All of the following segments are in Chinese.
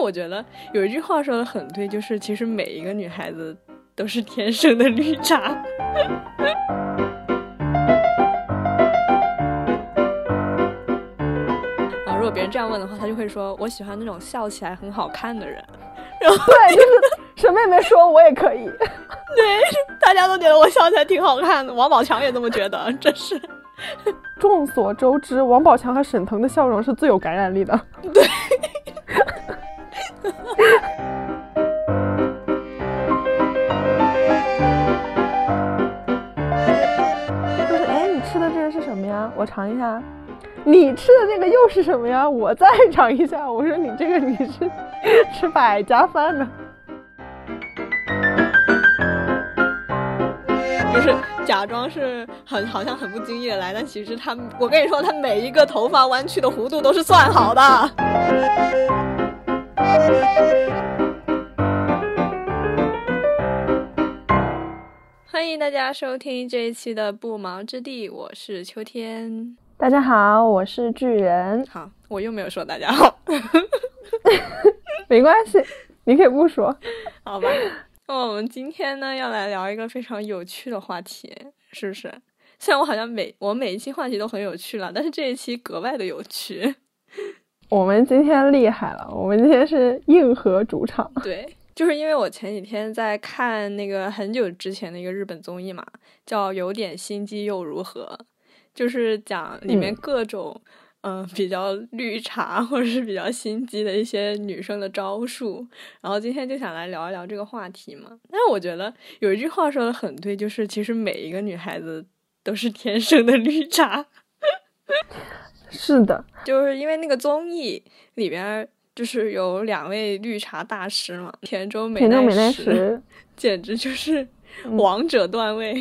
我觉得有一句话说的很对，就是其实每一个女孩子都是天生的绿茶。啊，如果别人这样问的话，他就会说：“我喜欢那种笑起来很好看的人。”然后对，就是什么也没说我也可以。对，大家都觉得我笑起来挺好看的，王宝强也这么觉得，真是。众所周知，王宝强和沈腾的笑容是最有感染力的。对。就 是哎，你吃的这个是什么呀？我尝一下。你吃的那个又是什么呀？我再尝一下。我说你这个你是吃百家饭呢？就是假装是很好像很不经意的来，但其实他，我跟你说，他每一个头发弯曲的弧度都是算好的。欢迎大家收听这一期的不毛之地，我是秋天。大家好，我是巨人。好，我又没有说大家好，没关系，你可以不说，好吧？那我们今天呢，要来聊一个非常有趣的话题，是不是？虽然我好像每我每一期话题都很有趣了，但是这一期格外的有趣。我们今天厉害了，我们今天是硬核主场。对，就是因为我前几天在看那个很久之前的一个日本综艺嘛，叫《有点心机又如何》。就是讲里面各种嗯比较绿茶或者是比较心机的一些女生的招数，然后今天就想来聊一聊这个话题嘛。但是我觉得有一句话说的很对，就是其实每一个女孩子都是天生的绿茶。是的，就是因为那个综艺里边就是有两位绿茶大师嘛，田中美奈实简直就是王者段位。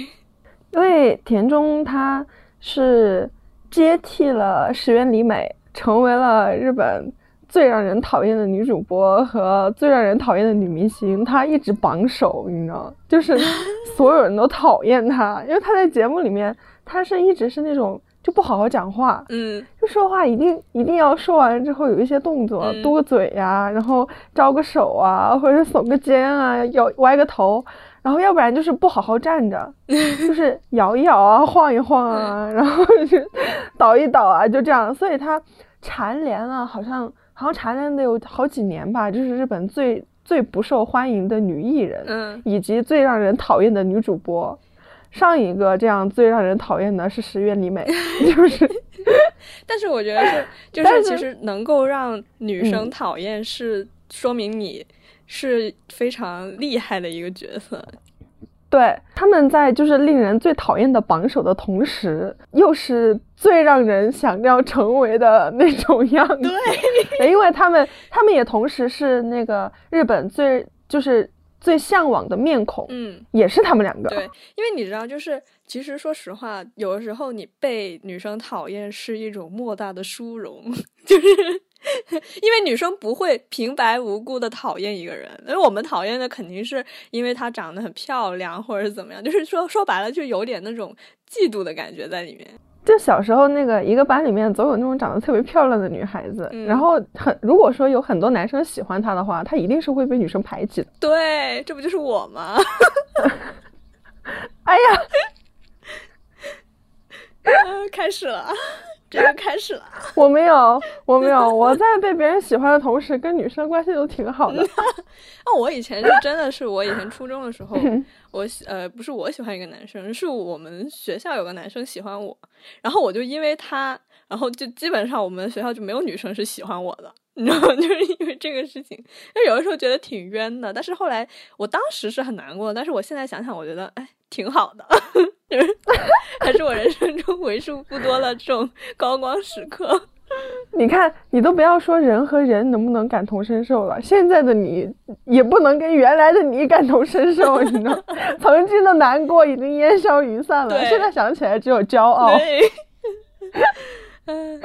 因为田中他。是接替了石原里美，成为了日本最让人讨厌的女主播和最让人讨厌的女明星。她一直榜首，你知道，就是 所有人都讨厌她，因为她在节目里面，她是一直是那种就不好好讲话，嗯，就说话一定一定要说完之后有一些动作，嘟个嘴呀，然后招个手啊，或者耸个肩啊，摇歪个头。然后要不然就是不好好站着，就是摇一摇啊，晃一晃啊，然后就倒一倒啊，就这样。所以他蝉联了，好像好像蝉联得有好几年吧，就是日本最最不受欢迎的女艺人，嗯，以及最让人讨厌的女主播。上一个这样最让人讨厌的是石原里美，就是。但是我觉得是，就是其实能够让女生讨厌，是说明你。是非常厉害的一个角色，对，他们在就是令人最讨厌的榜首的同时，又是最让人想要成为的那种样子。对，因为他们，他们也同时是那个日本最就是最向往的面孔。嗯，也是他们两个。对，因为你知道，就是其实说实话，有的时候你被女生讨厌是一种莫大的殊荣，就是。因为女生不会平白无故的讨厌一个人，因为我们讨厌的肯定是因为她长得很漂亮，或者是怎么样，就是说说白了就有点那种嫉妒的感觉在里面。就小时候那个一个班里面总有那种长得特别漂亮的女孩子，然后很如果说有很多男生喜欢她的话，她一定是会被女生排挤的。对，这不就是我吗？哎呀，开始了。这就开始了。我没有，我没有，我在被别人喜欢的同时，跟女生关系都挺好的。那 我以前是真的是，我以前初中的时候，我喜呃不是我喜欢一个男生，是我们学校有个男生喜欢我，然后我就因为他，然后就基本上我们学校就没有女生是喜欢我的，你知道吗？就是因为这个事情，就有的时候觉得挺冤的。但是后来，我当时是很难过，但是我现在想想，我觉得哎挺好的。还是我人生中为数不多的这种 高光时刻。你看，你都不要说人和人能不能感同身受了，现在的你也不能跟原来的你感同身受，你知道？曾经的难过已经烟消云散了，现在想起来只有骄傲。嗯，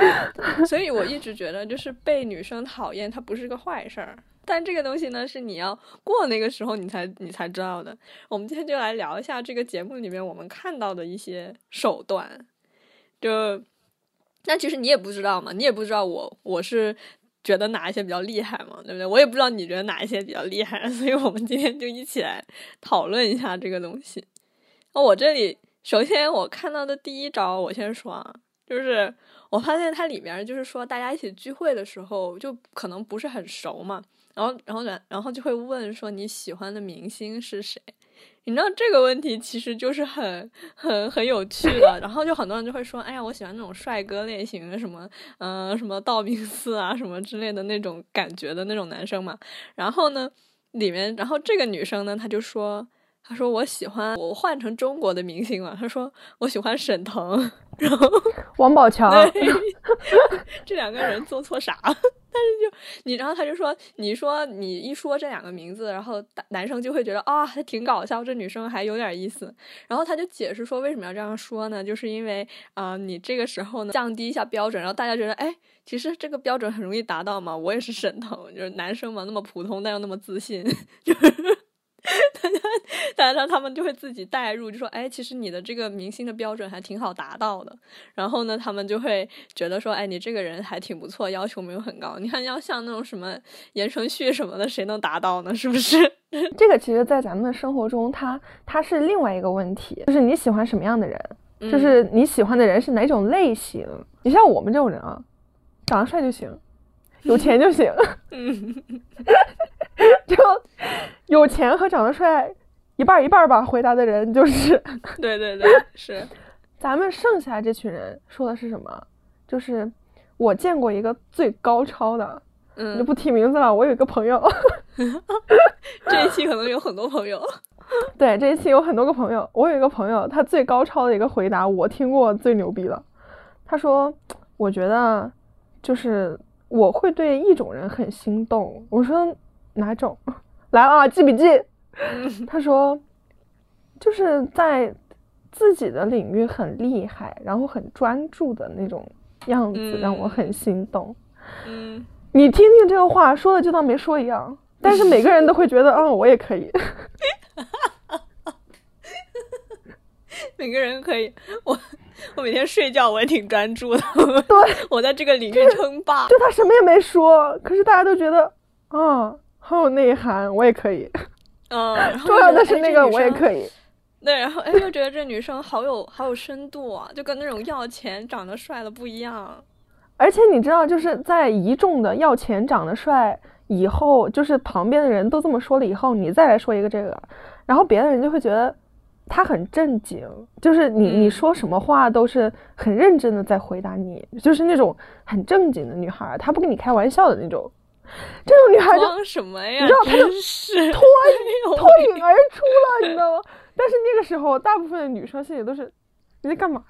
所以我一直觉得，就是被女生讨厌，它不是个坏事儿。但这个东西呢，是你要过那个时候，你才你才知道的。我们今天就来聊一下这个节目里面我们看到的一些手段。就，那其实你也不知道嘛，你也不知道我我是觉得哪一些比较厉害嘛，对不对？我也不知道你觉得哪一些比较厉害，所以我们今天就一起来讨论一下这个东西。那我这里首先我看到的第一招，我先说啊，就是我发现它里面就是说大家一起聚会的时候，就可能不是很熟嘛，然后然后然然后就会问说你喜欢的明星是谁？你知道这个问题其实就是很很很有趣的，然后就很多人就会说，哎呀，我喜欢那种帅哥类型的，什么嗯什么道明寺啊什么之类的那种感觉的那种男生嘛。然后呢，里面然后这个女生呢，她就说，她说我喜欢我换成中国的明星嘛，他说我喜欢沈腾，然后 王宝强，这两个人做错啥？但是就你，然后他就说，你说你一说这两个名字，然后男生就会觉得啊，还挺搞笑，这女生还有点意思。然后他就解释说，为什么要这样说呢？就是因为啊，你这个时候呢，降低一下标准，然后大家觉得，哎，其实这个标准很容易达到嘛。我也是沈腾，就是男生嘛，那么普通但又那么自信，就是。大家，大家他们就会自己代入，就说：“哎，其实你的这个明星的标准还挺好达到的。”然后呢，他们就会觉得说：“哎，你这个人还挺不错，要求没有很高。你看，要像那种什么言承旭什么的，谁能达到呢？是不是？” 这个其实，在咱们的生活中，它它是另外一个问题，就是你喜欢什么样的人，就是你喜欢的人是哪种类型。你像我们这种人啊，长得帅就行。有钱就行，嗯 就有钱和长得帅一半一半吧。回答的人就是，对对对，是。咱们剩下这群人说的是什么？就是我见过一个最高超的，嗯，就不提名字了。我有一个朋友，这一期可能有很多朋友。对，这一期有很多个朋友。我有一个朋友，他最高超的一个回答，我听过最牛逼了。他说：“我觉得就是。”我会对一种人很心动。我说哪种？来啊，记笔记。他说，就是在自己的领域很厉害，然后很专注的那种样子，让我很心动。嗯，你听听这个话说的就当没说一样，但是每个人都会觉得，嗯，我也可以。每个人可以，我我每天睡觉我也挺专注的。对，我在这个领域称霸。就他什么也没说，可是大家都觉得啊，好有内涵，我也可以。嗯，重要的是那个我也可以。对，然后哎，又觉得这女生好有好有深度啊，就跟那种要钱长得帅的不一样。而且你知道，就是在一众的要钱长得帅以后，就是旁边的人都这么说了以后，你再来说一个这个，然后别的人就会觉得。他很正经，就是你你说什么话都是很认真的在回答你，就是那种很正经的女孩，她不跟你开玩笑的那种。这种女孩就什么呀？你知道，她就脱脱颖而出了，你知道吗？但是那个时候，大部分的女生心里都是你在干嘛？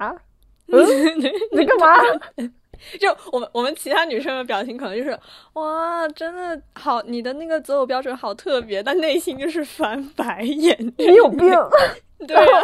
嗯，你在干嘛？就我们我们其他女生的表情可能就是哇，真的好，你的那个择偶标准好特别，但内心就是翻白眼。你有病？对啊，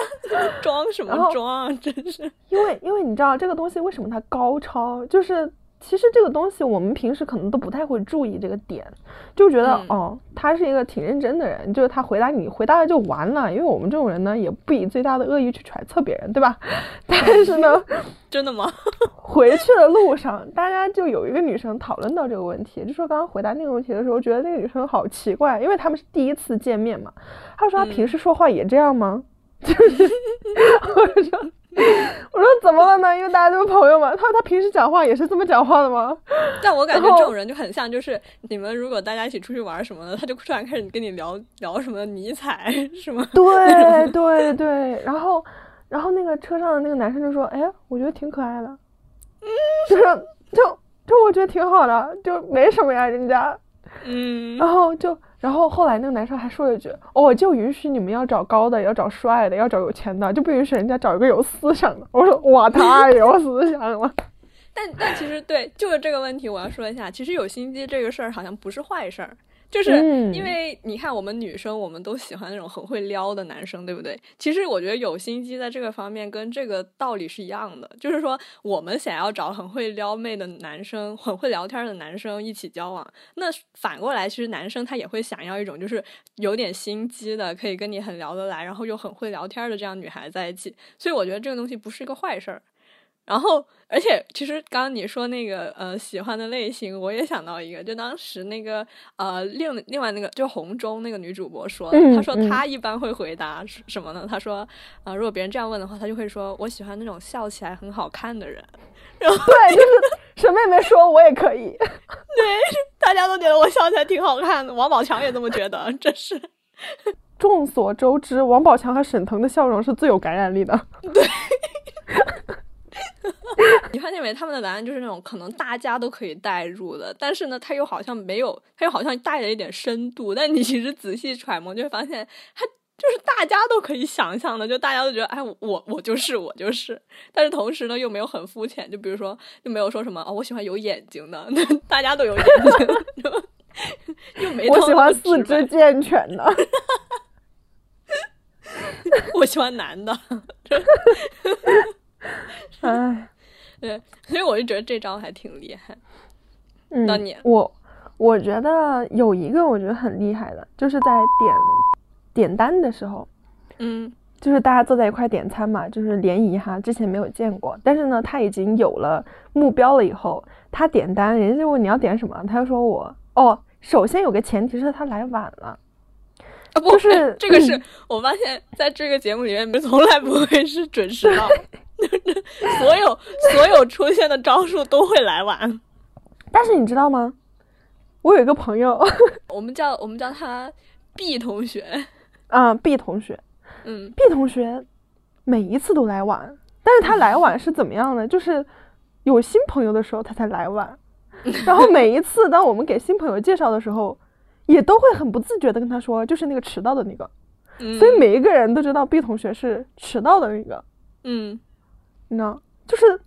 装什么装啊？真是。因为因为你知道这个东西为什么它高超，就是。其实这个东西我们平时可能都不太会注意这个点，就觉得哦，他是一个挺认真的人，就是他回答你回答了就完了，因为我们这种人呢也不以最大的恶意去揣测别人，对吧？但是呢，真的吗？回去的路上，大家就有一个女生讨论到这个问题，就说刚刚回答那个问题的时候，觉得那个女生好奇怪，因为他们是第一次见面嘛。她说她平时说话也这样吗？就是，我说。我说怎么了呢？因为大家都是朋友嘛。他说他平时讲话也是这么讲话的吗？但我感觉这种人就很像，就是你们如果大家一起出去玩什么的，他就突然开始跟你聊聊什么迷彩什么。对对对，然后然后那个车上的那个男生就说：“哎，我觉得挺可爱的，嗯就是就就我觉得挺好的，就没什么呀，人家。”嗯，然后就。然后后来那个男生还说了一句：“哦，就允许你们要找高的，要找帅的，要找有钱的，就不允许人家找一个有思想的。”我说：“哇，太有思想了。” 但但其实对，就是这个问题，我要说一下，其实有心机这个事儿好像不是坏事儿。就是因为你看，我们女生我们都喜欢那种很会撩的男生，对不对？其实我觉得有心机在这个方面跟这个道理是一样的，就是说我们想要找很会撩妹的男生、很会聊天的男生一起交往，那反过来，其实男生他也会想要一种就是有点心机的，可以跟你很聊得来，然后又很会聊天的这样女孩在一起。所以我觉得这个东西不是一个坏事儿。然后。而且，其实刚刚你说那个呃喜欢的类型，我也想到一个，就当时那个呃另另外那个就红中那个女主播说，她说她一般会回答什么呢？她说啊，如果别人这样问的话，她就会说我喜欢那种笑起来很好看的人。然后对，就是什么也没说，我也可以。对，大家都觉得我笑起来挺好看的，王宝强也这么觉得，这是 众所周知，王宝强和沈腾的笑容是最有感染力的。对。你发现没？他们的答案就是那种可能大家都可以代入的，但是呢，他又好像没有，他又好像带了一点深度。但你其实仔细揣摩，就会发现他就是大家都可以想象的，就大家都觉得，哎，我我就是我就是。但是同时呢，又没有很肤浅，就比如说，就没有说什么哦，我喜欢有眼睛的，大家都有眼睛，又没我喜欢四肢健全的，我喜欢男的。哎，对，所以我就觉得这招还挺厉害。嗯，那你我我觉得有一个我觉得很厉害的，就是在点点单的时候，嗯，就是大家坐在一块点餐嘛，就是联谊哈，之前没有见过，但是呢，他已经有了目标了以后，他点单，人家就问你要点什么，他就说我哦，首先有个前提是他来晚了，啊不是 这个是我发现在这个节目里面，从来不会是准时到。所有所有出现的招数都会来晚，但是你知道吗？我有一个朋友，我们叫我们叫他 B 同学，啊，B 同学，嗯，B 同学每一次都来晚，但是他来晚是怎么样呢？就是有新朋友的时候他才来晚，然后每一次当我们给新朋友介绍的时候，也都会很不自觉的跟他说，就是那个迟到的那个，所以每一个人都知道 B 同学是迟到的那个，嗯。呢，就是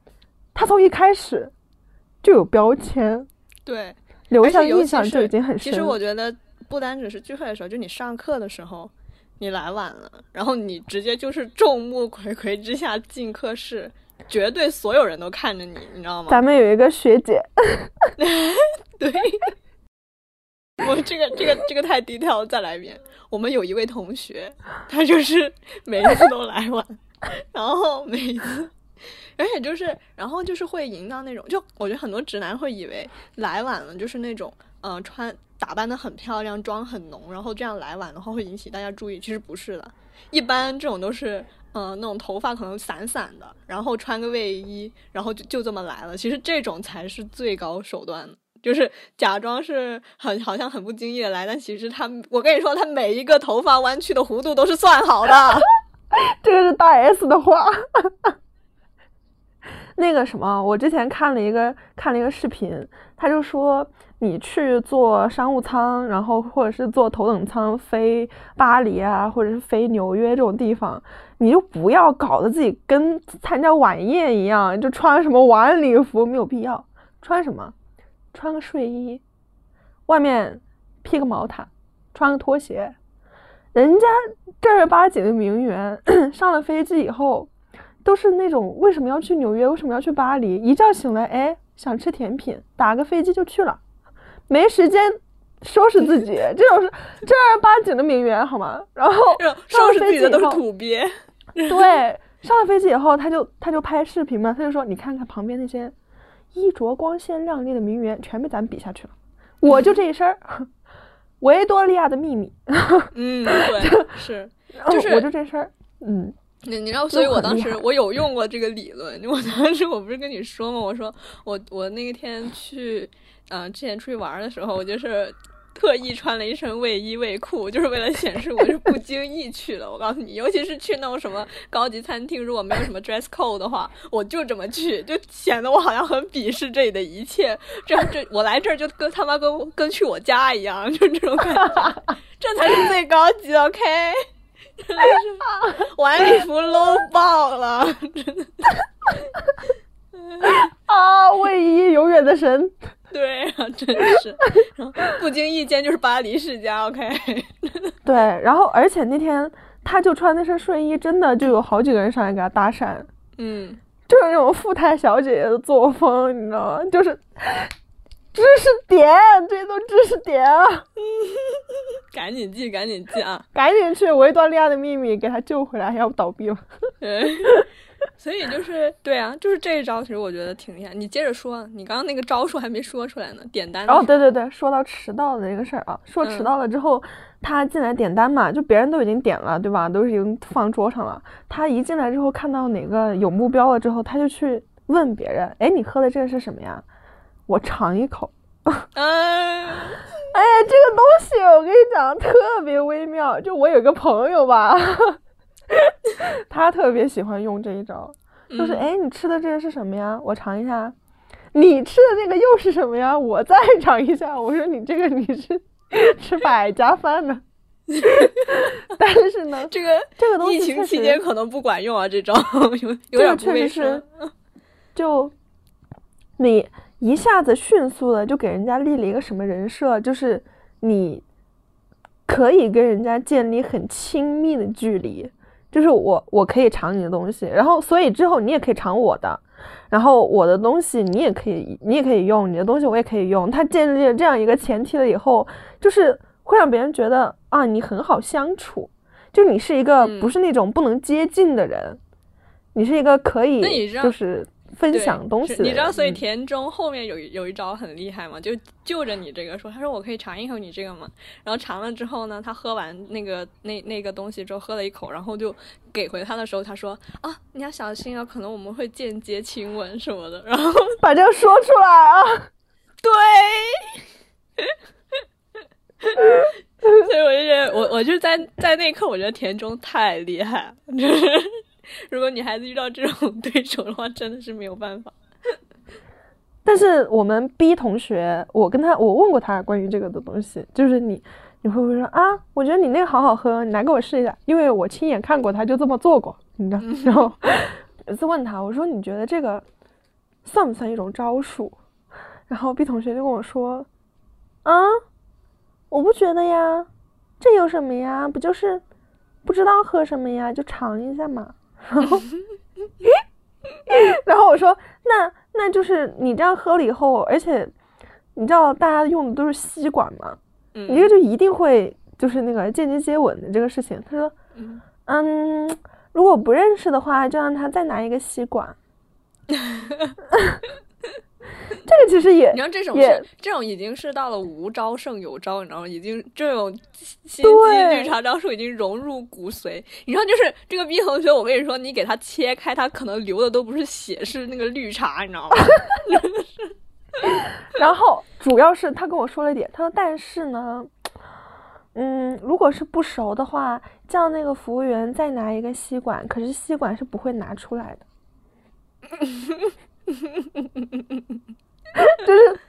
他从一开始就有标签，对，留下印象就已经很深。其实我觉得不单只是聚会的时候，就你上课的时候，你来晚了，然后你直接就是众目睽睽之下进课室，绝对所有人都看着你，你知道吗？咱们有一个学姐，对，我这个这个这个太低调了，再来一遍。我们有一位同学，他就是每一次都来晚，然后每一次。而且就是，然后就是会营造那种，就我觉得很多直男会以为来晚了就是那种，嗯，穿打扮的很漂亮，妆很浓，然后这样来晚的话会引起大家注意。其实不是的，一般这种都是，嗯，那种头发可能散散的，然后穿个卫衣，然后就就这么来了。其实这种才是最高手段，就是假装是很好像很不经意的来，但其实他，我跟你说，他每一个头发弯曲的弧度都是算好的。这个是大 S 的话。那个什么，我之前看了一个看了一个视频，他就说你去坐商务舱，然后或者是坐头等舱飞巴黎啊，或者是飞纽约这种地方，你就不要搞得自己跟参加晚宴一样，就穿什么晚礼服没有必要，穿什么，穿个睡衣，外面披个毛毯，穿个拖鞋，人家正儿八经的名媛 上了飞机以后。都是那种为什么要去纽约？为什么要去巴黎？一觉醒来，哎，想吃甜品，打个飞机就去了，没时间收拾自己。这种是正儿八经的名媛，好吗？然后收拾自己的都是土鳖。对，上了飞机以后，他就他就拍视频嘛，他就说：“你看看旁边那些衣着光鲜亮丽的名媛，全被咱比下去了。我就这一身儿，维多利亚的秘密。”嗯，对，是，就是我就这身儿，嗯。你你知道，所以我当时我有用过这个理论。我当时我不是跟你说吗？我说我我那个天去，嗯，之前出去玩的时候，我就是特意穿了一身卫衣卫裤，就是为了显示我是不经意去的。我告诉你，尤其是去那种什么高级餐厅，如果没有什么 dress code 的话，我就这么去，就显得我好像很鄙视这里的一切。这样这我来这儿就跟他妈跟跟去我家一样，就这种感觉，这才是最高级的。OK。真的是晚礼 服 low 爆了，真的。啊，卫衣永远的神。对啊，真是。不经意间就是巴黎世家，OK。对，然后而且那天他就穿那身睡衣，真的就有好几个人上来给他搭讪。嗯。就是那种富态小姐姐的作风，你知道吗？就是知识点，这些都知识点啊！赶紧记，赶紧记啊！赶紧去《维多利亚的秘密》给他救回来，要不倒闭了。所以就是对啊，就是这一招，其实我觉得挺厉害。你接着说，你刚刚那个招数还没说出来呢，点单。哦，对对对，说到迟到的那个事儿啊，说迟到了之后，他进来点单嘛，就别人都已经点了，对吧？都是已经放桌上了。他一进来之后，看到哪个有目标了之后，他就去问别人：“哎，你喝的这个是什么呀？”我尝一口，嗯，哎呀，这个东西我跟你讲特别微妙。就我有个朋友吧，他特别喜欢用这一招，就是哎，你吃的这个是什么呀？我尝一下。你吃的那个又是什么呀？我再尝一下。我说你这个你是吃百家饭呢？但是呢，这个这个东西疫情期间可能不管用啊，这招有有点不卫生。就你。一下子迅速的就给人家立了一个什么人设，就是你可以跟人家建立很亲密的距离，就是我我可以尝你的东西，然后所以之后你也可以尝我的，然后我的东西你也可以你也可以用，你的东西我也可以用。他建立了这样一个前提了以后，就是会让别人觉得啊你很好相处，就你是一个不是那种不能接近的人，你是一个可以就是。分享东西，你知道，所以田中后面有有一招很厉害嘛，就就着你这个说，他说我可以尝一口你这个嘛？然后尝了之后呢，他喝完那个那那个东西之后喝了一口，然后就给回他的时候，他说啊，你要小心啊，可能我们会间接亲吻什么的，然后 把这个说出来啊，对，所以我就觉得我我就在在那一刻，我觉得田中太厉害了。如果女孩子遇到这种对手的话，真的是没有办法。但是我们 B 同学，我跟他我问过他关于这个的东西，就是你你会不会说啊？我觉得你那个好好喝，你来给我试一下，因为我亲眼看过他就这么做过，你知道。然后 有次问他，我说你觉得这个算不算一种招数？然后 B 同学就跟我说啊，我不觉得呀，这有什么呀？不就是不知道喝什么呀，就尝一下嘛。然后，然后我说，那那就是你这样喝了以后，而且你知道大家用的都是吸管嘛，你这个就一定会就是那个间接接吻的这个事情。他说，嗯，如果不认识的话，就让他再拿一个吸管。这个其实也，你知道这种是这种已经是到了无招胜有招，你知道吗？已经这种心机绿茶招数已经融入骨髓。你知道，就是这个 B 同学，我跟你说，你给他切开，他可能流的都不是血，是那个绿茶，你知道吗？然后主要是他跟我说了一点，他说：“但是呢，嗯，如果是不熟的话，叫那个服务员再拿一个吸管，可是吸管是不会拿出来的。” 就是，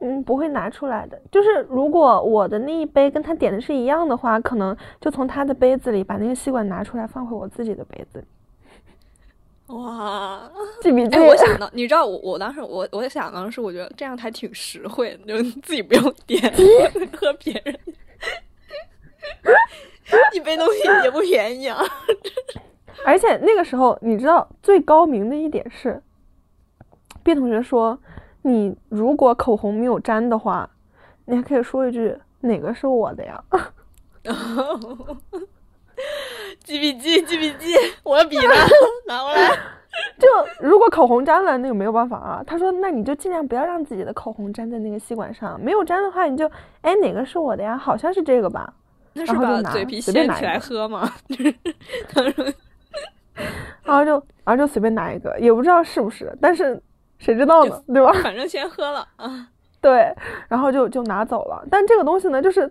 嗯，不会拿出来的。就是如果我的那一杯跟他点的是一样的话，可能就从他的杯子里把那个吸管拿出来，放回我自己的杯子里。哇，记笔记。我 想到，你知道，我我当时我我想当时我觉得这样还挺实惠，就自己不用点，喝别人一杯东西也不便宜啊。而且那个时候，你知道最高明的一点是。B 同学说：“你如果口红没有粘的话，你还可以说一句哪个是我的呀？”记笔记，记笔记，我的笔呢？拿过来。就如果口红粘了，那个没有办法啊。他说：“那你就尽量不要让自己的口红粘在那个吸管上。没有粘的话，你就哎哪个是我的呀？好像是这个吧。”那是把嘴皮掀起来喝吗？他说，然后就然后就随便拿一个，也不知道是不是，但是。谁知道呢，对吧？反正先喝了啊，对，然后就就拿走了。但这个东西呢，就是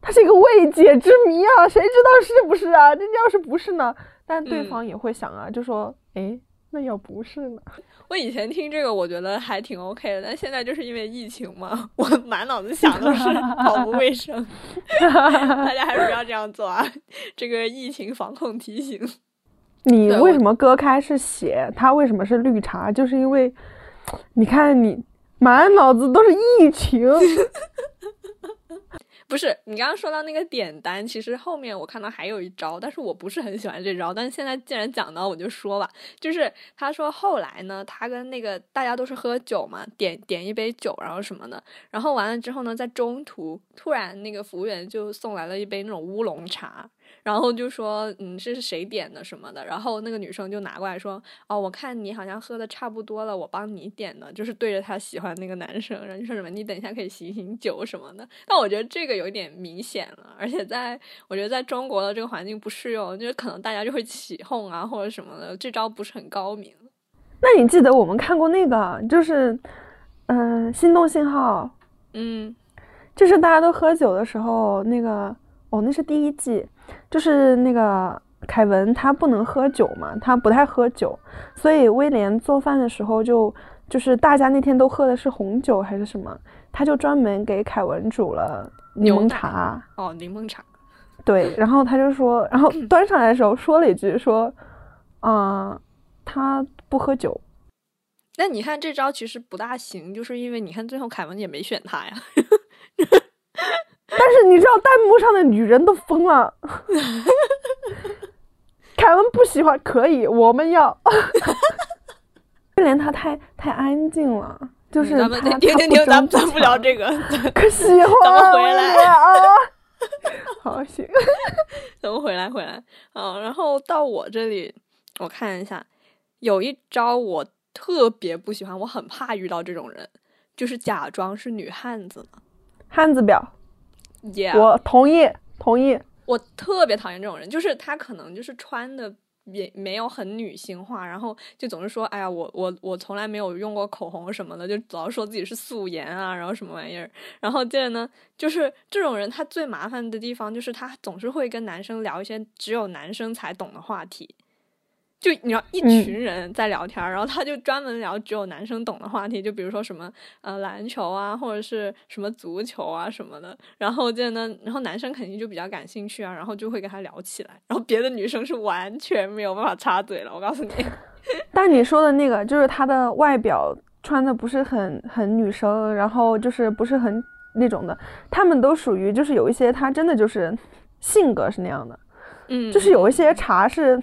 它是一个未解之谜啊，谁知道是不是啊？这要是不是呢？但对方也会想啊，就说，哎，那要不是呢？我以前听这个，我觉得还挺 OK 的，但现在就是因为疫情嘛，我满脑子想的是好不卫生，大家还是不要这样做啊。这个疫情防控提醒。你为什么割开是血？它为什么是绿茶？就是因为。你看，你满脑子都是疫情，不是你刚刚说到那个点单，其实后面我看到还有一招，但是我不是很喜欢这招。但是现在既然讲到，我就说吧，就是他说后来呢，他跟那个大家都是喝酒嘛，点点一杯酒，然后什么的，然后完了之后呢，在中途突然那个服务员就送来了一杯那种乌龙茶。然后就说，嗯，这是谁点的什么的？然后那个女生就拿过来说，哦，我看你好像喝的差不多了，我帮你点的，就是对着他喜欢那个男生，然后就说什么，你等一下可以醒醒酒什么的。但我觉得这个有点明显了，而且在我觉得在中国的这个环境不适用，就是可能大家就会起哄啊或者什么的，这招不是很高明。那你记得我们看过那个，就是，嗯，心动信号，嗯，就是大家都喝酒的时候，那个，哦，那是第一季。就是那个凯文，他不能喝酒嘛，他不太喝酒，所以威廉做饭的时候就就是大家那天都喝的是红酒还是什么，他就专门给凯文煮了柠檬茶。哦，柠檬茶。对，然后他就说，然后 端上来的时候说了一句说，啊，他不喝酒。那你看这招其实不大行，就是因为你看最后凯文也没选他呀。但是你知道弹幕上的女人都疯了，凯文不喜欢可以，我们要，威廉他太太安静了，就是咱们停停停，咱们咱不聊这个，可喜欢，咱们回来。啊，好行，咱们回来回来。啊，然后到我这里，我看一下，有一招我特别不喜欢，我很怕遇到这种人，就是假装是女汉子汉子婊。我同意，同意。我特别讨厌这种人，就是他可能就是穿的也没有很女性化，然后就总是说，哎呀，我我我从来没有用过口红什么的，就老说自己是素颜啊，然后什么玩意儿。然后接着呢，就是这种人他最麻烦的地方就是他总是会跟男生聊一些只有男生才懂的话题。就你知道一群人在聊天，然后他就专门聊只有男生懂的话题，就比如说什么呃篮球啊，或者是什么足球啊什么的。然后就呢，然后男生肯定就比较感兴趣啊，然后就会跟他聊起来。然后别的女生是完全没有办法插嘴了，我告诉你。但你说的那个就是他的外表穿的不是很很女生，然后就是不是很那种的，他们都属于就是有一些他真的就是性格是那样的，嗯，就是有一些茶是。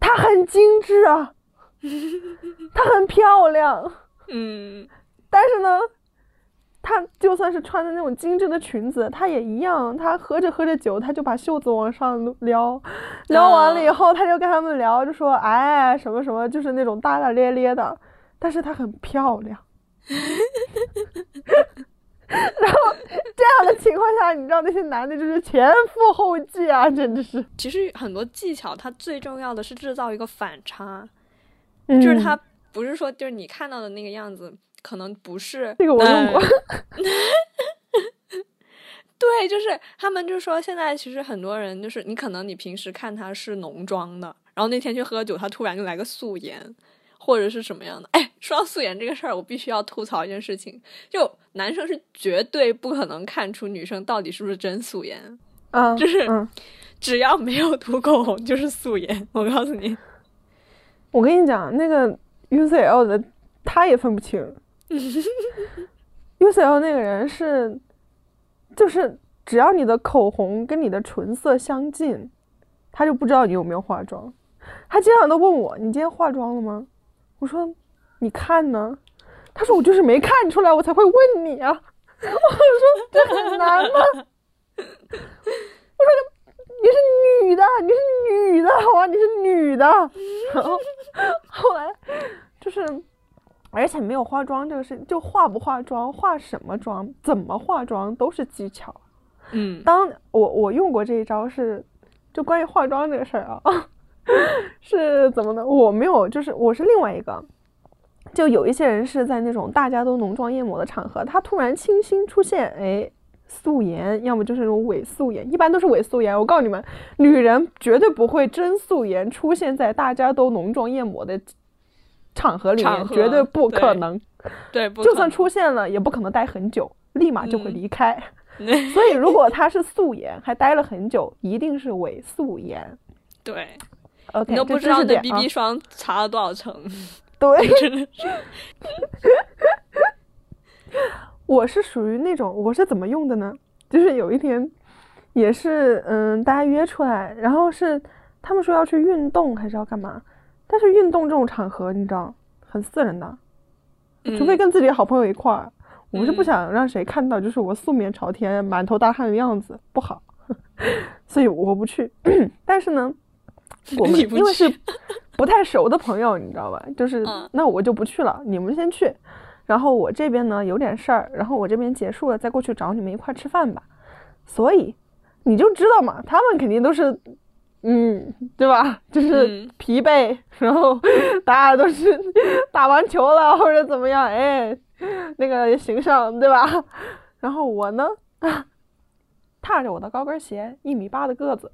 她很精致啊，她很漂亮，嗯，但是呢，她就算是穿的那种精致的裙子，她也一样。她喝着喝着酒，她就把袖子往上撩，撩完了以后，她就跟他们聊，就说哎什么什么，就是那种大大咧咧的。但是她很漂亮。然后这样的情况下，你知道那些男的就是前赴后继啊，真的是。其实很多技巧，它最重要的是制造一个反差，就是他不是说就是你看到的那个样子，可能不是。这个我用过。对，就是他们就说现在其实很多人就是你可能你平时看他是浓妆的，然后那天去喝酒，他突然就来个素颜。或者是什么样的？哎，说到素颜这个事儿，我必须要吐槽一件事情，就男生是绝对不可能看出女生到底是不是真素颜，嗯，就是只要没有涂口红就是素颜。我告诉你，我跟你讲，那个 UCL 的他也分不清，UCL 那个人是，就是只要你的口红跟你的唇色相近，他就不知道你有没有化妆。他经常都问我：“你今天化妆了吗？”我说，你看呢？他说我就是没看出来，我才会问你啊。我说这很难吗？我说你是女的，你是女的，好吧，你是女的。然后后来就是，而且没有化妆这个事，就化不化妆、化什么妆、怎么化妆都是技巧。嗯，当我我用过这一招是，就关于化妆这个事儿啊。是怎么的？我没有，就是我是另外一个，就有一些人是在那种大家都浓妆艳抹的场合，他突然清新出现，哎，素颜，要么就是那种伪素颜，一般都是伪素颜。我告诉你们，女人绝对不会真素颜出现在大家都浓妆艳抹的场合里面，绝对不可能。对，就算出现了，也不可能待很久，立马就会离开。所以，如果他是素颜还待了很久，一定是伪素颜。对。你都不知道那 BB 霜擦了多少层，对，真的是。我是属于那种，我是怎么用的呢？就是有一天，也是嗯，大家约出来，然后是他们说要去运动还是要干嘛？但是运动这种场合，你知道，很私人的，除非跟自己的好朋友一块儿，我是不想让谁看到，就是我素面朝天、满头大汗的样子，不好，所以我不去。但是呢，我们因为是 不太熟的朋友，你知道吧？就是那我就不去了，你们先去。然后我这边呢有点事儿，然后我这边结束了再过去找你们一块吃饭吧。所以你就知道嘛，他们肯定都是，嗯，对吧？就是疲惫，然后 大家都是打完球了或者怎么样，哎，那个形象，对吧？然后我呢，踏着我的高跟鞋，一米八的个子，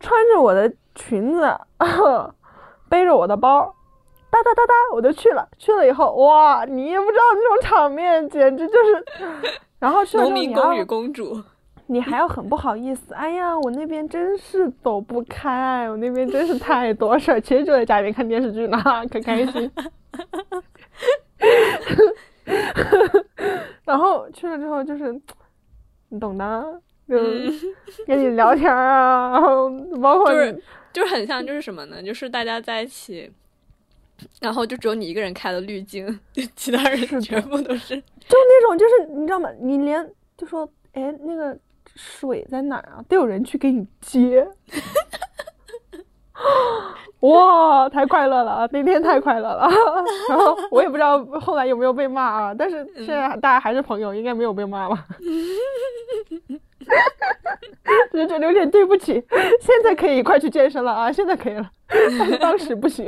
穿着我的裙子，背着我的包。哒哒哒哒，我就去了。去了以后，哇，你也不知道那种场面，简直就是。然后去了之后，你公与公主，你还要很不好意思。哎呀，我那边真是走不开，我那边真是太多事儿。其实就在家里面看电视剧呢，可开心。然后去了之后就是，你懂的，就 跟你聊天啊，然后包括就是就是很像，就是什么呢？就是大家在一起。然后就只有你一个人开了滤镜，其他人全部都是，就那种就是你知道吗？你连就说哎那个水在哪儿啊？都有人去给你接，哇，太快乐了啊！那天太快乐了。然后我也不知道后来有没有被骂啊，但是现在大家还是朋友，应该没有被骂吧？就觉得有点对不起。现在可以快去健身了啊！现在可以了，当时不行。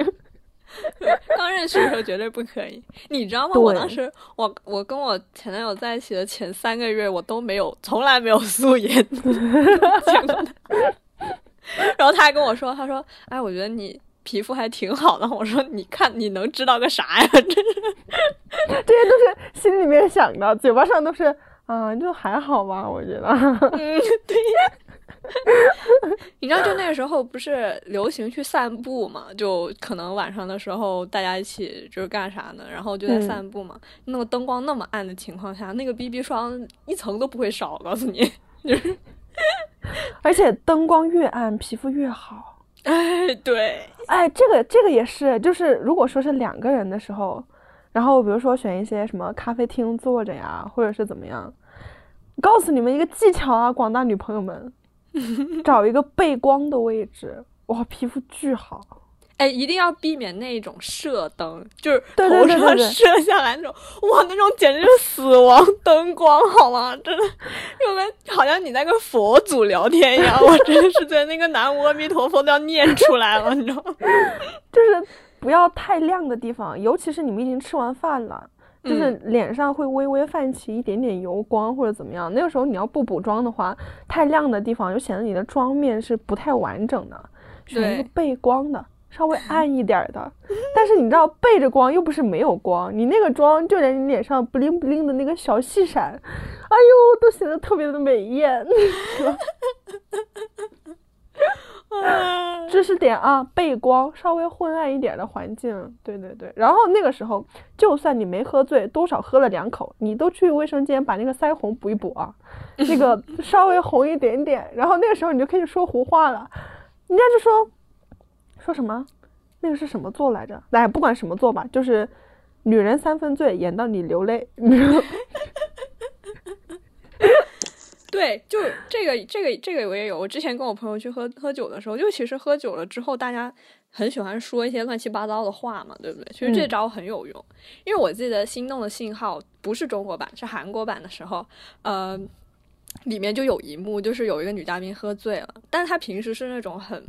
刚认识的时候绝对不可以，你知道吗？我当时，我我跟我前男友在一起的前三个月，我都没有，从来没有素颜见过他。然后他还跟我说，他说：“哎，我觉得你皮肤还挺好的。”我说：“你看，你能知道个啥呀？这是这些都是心里面想的，嘴巴上都是啊，就还好吧，我觉得。”嗯，对呀。你知道，就那个时候不是流行去散步嘛？就可能晚上的时候大家一起就是干啥呢？然后就在散步嘛。那个灯光那么暗的情况下，那个 BB 霜一层都不会少。我告诉你，就是，而且灯光越暗，皮肤越好。哎，对，哎，这个这个也是，就是如果说是两个人的时候，然后比如说选一些什么咖啡厅坐着呀，或者是怎么样，告诉你们一个技巧啊，广大女朋友们。找一个背光的位置，哇，皮肤巨好。哎，一定要避免那种射灯，就是头上射下来那种，哇，那种简直是死亡灯光，好吗？真的，就跟好像你在跟佛祖聊天一样，我真的是觉得那个南无阿弥陀佛都要念出来了，你知道吗？就是不要太亮的地方，尤其是你们已经吃完饭了。就是脸上会微微泛起一点点油光或者怎么样，那个时候你要不补妆的话，太亮的地方就显得你的妆面是不太完整的。选一个背光的，稍微 暗一点的。但是你知道背着光又不是没有光，你那个妆就连你脸上不灵不灵的那个小细闪，哎呦，都显得特别的美艳。知识点啊，背光，稍微昏暗一点的环境，对对对。然后那个时候，就算你没喝醉，多少喝了两口，你都去卫生间把那个腮红补一补啊，那个稍微红一点点。然后那个时候你就可以说胡话了，人家就说说什么，那个是什么座来着？哎，不管什么座吧，就是女人三分醉，演到你流泪。对，就这个，这个，这个我也有。我之前跟我朋友去喝喝酒的时候，就其实喝酒了之后，大家很喜欢说一些乱七八糟的话嘛，对不对？其实这招很有用，因为我记得《心动的信号》不是中国版，是韩国版的时候，呃，里面就有一幕，就是有一个女嘉宾喝醉了，但是她平时是那种很。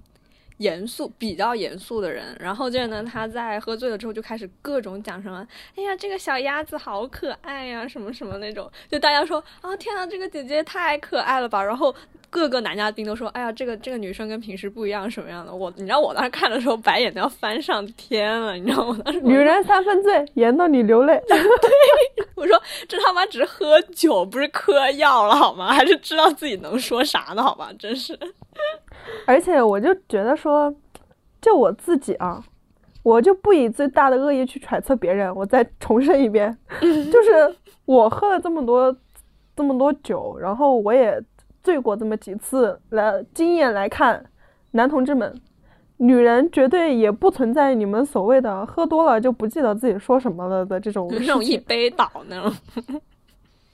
严肃比较严肃的人，然后这呢，他在喝醉了之后就开始各种讲什么，哎呀，这个小鸭子好可爱呀，什么什么那种，就大家说啊，天哪，这个姐姐太可爱了吧，然后各个男嘉宾都说，哎呀，这个这个女生跟平时不一样，什么样的？我，你知道我当时看的时候白眼都要翻上天了，你知道吗？当时女人三分醉，言到你流泪。对，我说这他妈只是喝酒，不是嗑药了好吗？还是知道自己能说啥的好吧？真是。而且我就觉得说，就我自己啊，我就不以最大的恶意去揣测别人。我再重申一遍，就是我喝了这么多这么多酒，然后我也醉过这么几次，来经验来看，男同志们，女人绝对也不存在你们所谓的喝多了就不记得自己说什么了的这种 那种一杯倒那种。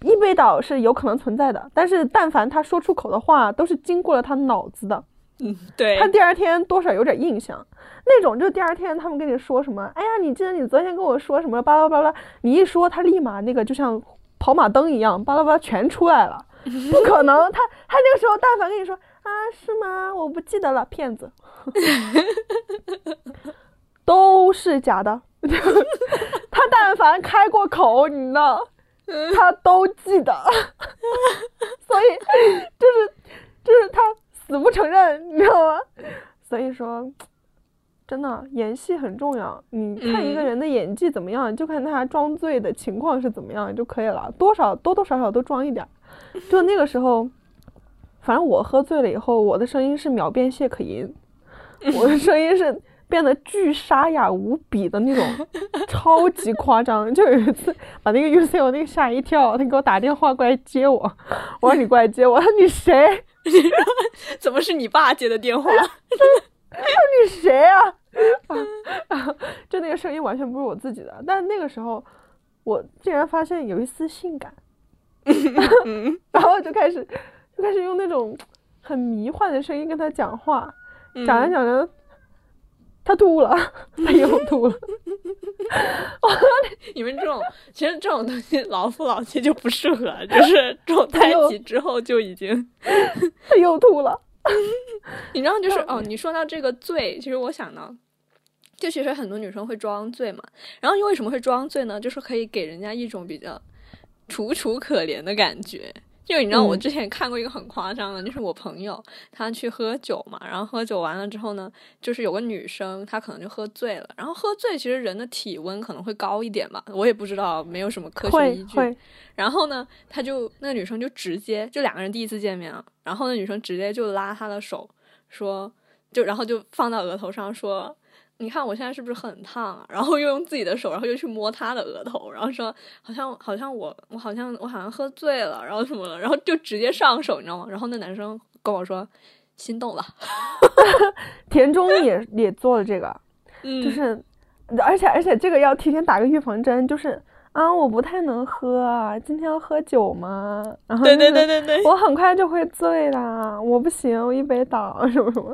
一杯倒是有可能存在的，但是但凡他说出口的话，都是经过了他脑子的。嗯，对。他第二天多少有点印象，那种就第二天他们跟你说什么，哎呀，你记得你昨天跟我说什么？巴拉巴拉，你一说，他立马那个就像跑马灯一样，巴拉巴拉全出来了。不可能，他他那个时候但凡跟你说啊，是吗？我不记得了，骗子，都是假的。他但凡开过口，你知道。他都记得，所以就是就是他死不承认，你知道吗？所以说，真的演戏很重要。你看一个人的演技怎么样，就看他装醉的情况是怎么样就可以了。多少多多少少都装一点。就那个时候，反正我喝醉了以后，我的声音是秒变谢可寅，我的声音是。变得巨沙哑无比的那种，超级夸张。就有一次把那个 U C 我那个吓一跳，他给我打电话过来接我，我说你过来接我，他说你谁？怎么是你爸接的电话？他说你谁啊？就那个声音完全不是我自己的，但那个时候我竟然发现有一丝性感，然后就开始就开始用那种很迷幻的声音跟他讲话，讲着讲着。他吐了，他又吐了。你们这种，其实这种东西老夫老妻就不适合，就是这种在一起之后就已经。他又吐了。你知道，就是哦，你说到这个醉，其实我想到，就其实很多女生会装醉嘛。然后你为什么会装醉呢？就是可以给人家一种比较楚楚可怜的感觉。就你知道，我之前看过一个很夸张的，就是我朋友他去喝酒嘛，然后喝酒完了之后呢，就是有个女生她可能就喝醉了，然后喝醉其实人的体温可能会高一点吧，我也不知道，没有什么科学依据。然后呢，他就那个女生就直接就两个人第一次见面啊，然后那女生直接就拉他的手说，就然后就放到额头上说。你看我现在是不是很烫啊？然后又用自己的手，然后又去摸他的额头，然后说好像好像我我好像我好像喝醉了，然后什么的，然后就直接上手，你知道吗？然后那男生跟我说心动了，田中也 也做了这个，就是，而且而且这个要提前打个预防针，就是啊我不太能喝啊，今天要喝酒吗？然后对对对对对，我很快就会醉啦，我不行，我一杯倒什么什么，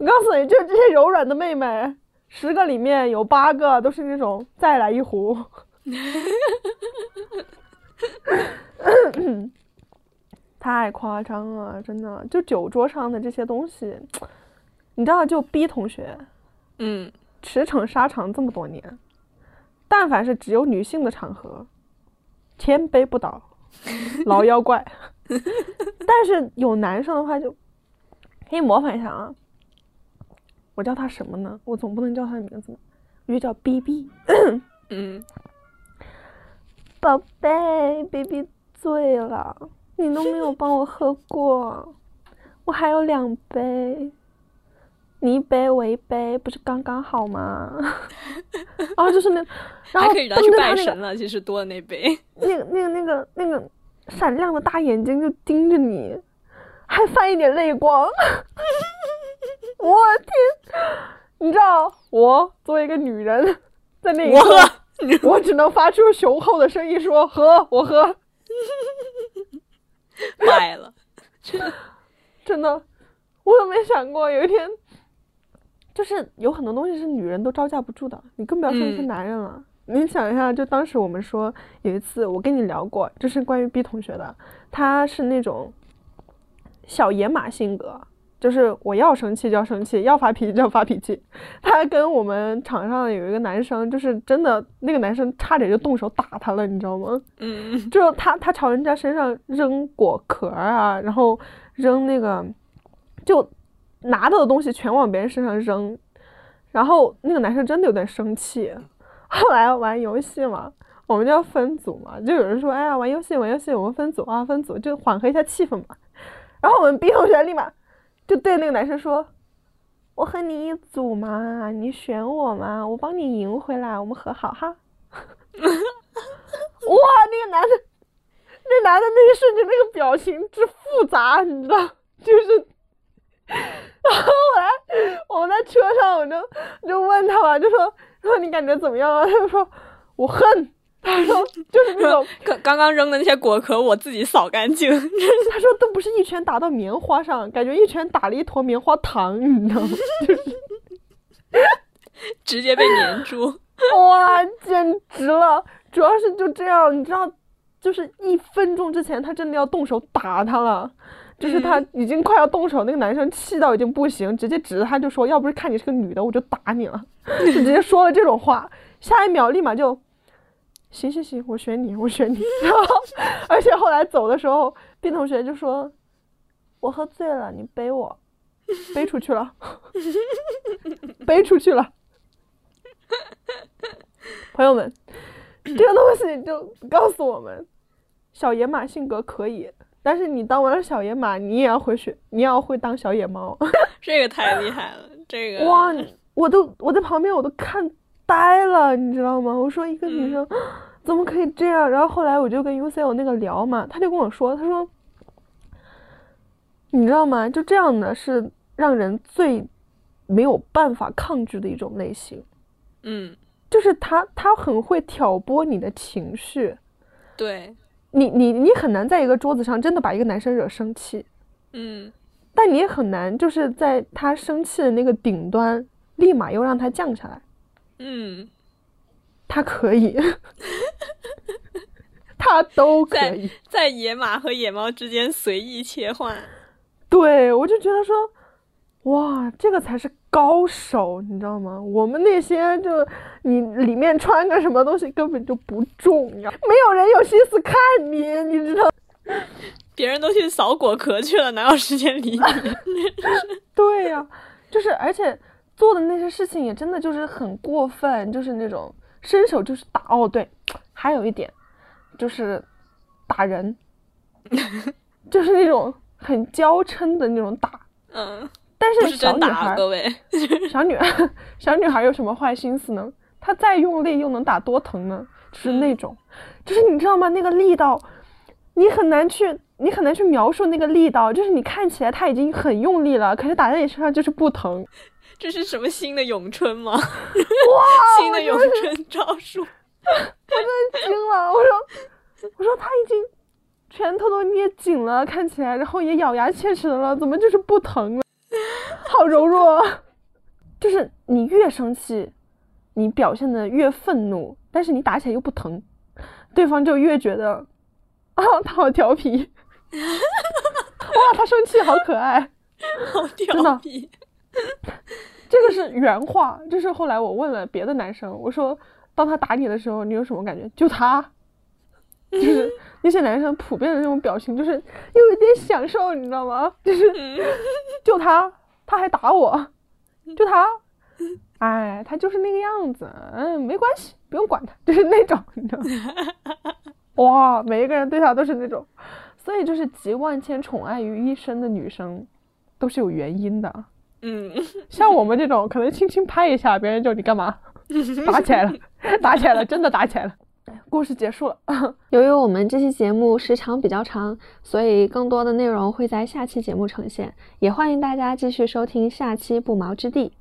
我告诉你，就这些柔软的妹妹。十个里面有八个都是那种再来一壶，太夸张了，真的。就酒桌上的这些东西，你知道，就 B 同学，嗯，驰骋沙场这么多年，但凡是只有女性的场合，千杯不倒，老妖怪。但是有男生的话，就可以模仿一下啊。我叫他什么呢？我总不能叫他的名字，我就叫 B B。嗯，宝贝，B B 醉了，你都没有帮我喝过，我还有两杯，你一杯我一杯，不是刚刚好吗？然 后，就是那，然后拿去拜神了，其实多的那杯。那个、那个、那个、那个闪亮的大眼睛就盯着你，还泛一点泪光。我天！你知道，我作为一个女人，在那一刻，我只能发出雄厚的声音说：“喝，我喝。”坏了，真的，我都没想过有一天，就是有很多东西是女人都招架不住的，你更不要说是男人了。你想一下，就当时我们说有一次，我跟你聊过，就是关于 B 同学的，他是那种小野马性格。就是我要生气就要生气，要发脾气就要发脾气。他跟我们场上有一个男生，就是真的那个男生差点就动手打他了，你知道吗？嗯，就他他朝人家身上扔果壳啊，然后扔那个就拿到的东西全往别人身上扔，然后那个男生真的有点生气。后来玩游戏嘛，我们就要分组嘛，就有人说，哎呀，玩游戏玩游戏，我们分组啊，分组就缓和一下气氛嘛。然后我们 B 同学立马。就对那个男生说：“我和你一组嘛，你选我嘛，我帮你赢回来，我们和好哈。”哇，那个男的，那男的那一瞬间那个表情之复杂，你知道，就是。然后我来，我们在车上，我就就问他吧，就说说你感觉怎么样啊？他就说我恨，他说就是那种 刚刚刚扔的那些果壳，我自己扫干净。他说都不是一拳打到棉花上，感觉一拳打了一坨棉花糖，你知道吗？就 是直接被粘住。哇，简直了！主要是就这样，你知道，就是一分钟之前他真的要动手打他了。就是他已经快要动手，那个男生气到已经不行，直接指着他就说：“要不是看你是个女的，我就打你了。”就直接说了这种话，下一秒立马就，行行行，我选你，我选你。然后，而且后来走的时候，B 同学就说：“我喝醉了，你背我，背出去了，背出去了。”朋友们，这个东西就告诉我们，小野马性格可以。但是你当完了小野马，你也要会学，你也要会当小野猫。这个太厉害了，这个哇！我都我在旁边我都看呆了，你知道吗？我说一个女生怎么可以这样？然后后来我就跟 UCL 那个聊嘛，他就跟我说，他说你知道吗？就这样的是让人最没有办法抗拒的一种类型。嗯，就是他他很会挑拨你的情绪。对。你你你很难在一个桌子上真的把一个男生惹生气，嗯，但你也很难就是在他生气的那个顶端立马又让他降下来，嗯，他可以，他都可以，在野马和野猫之间随意切换，对我就觉得说。哇，这个才是高手，你知道吗？我们那些就你里面穿个什么东西根本就不重要，没有人有心思看你，你知道？别人都去扫果壳去了，哪有时间理你？对呀，就是而且做的那些事情也真的就是很过分，就是那种伸手就是打。哦，对，还有一点就是打人，就是那种很娇嗔的那种打。嗯。但是小女孩，各位，小女孩，小女孩有什么坏心思呢？她再用力又能打多疼呢？就是那种，就是你知道吗？那个力道，你很难去，你很难去描述那个力道。就是你看起来他已经很用力了，可是打在你身上就是不疼。这是什么新的咏春吗？哇，新的咏春招数！我真的惊了，我说，我说他已经拳头都捏紧了，看起来，然后也咬牙切齿的了，怎么就是不疼了？好柔弱，就是你越生气，你表现的越愤怒，但是你打起来又不疼，对方就越觉得啊，他好调皮，哇，他生气好可爱，好调皮，这个是原话。就是后来我问了别的男生，我说当他打你的时候，你有什么感觉？就他，就是那些男生普遍的那种表情，就是有一点享受，你知道吗？就是就他。他还打我，就他，哎，他就是那个样子，嗯，没关系，不用管他，就是那种，你知道吗？哇，每一个人对他都是那种，所以就是集万千宠爱于一身的女生，都是有原因的。嗯，像我们这种，可能轻轻拍一下，别人就你干嘛？打起来了，打起来了，真的打起来了。故事结束了。由于我们这期节目时长比较长，所以更多的内容会在下期节目呈现。也欢迎大家继续收听下期不毛之地。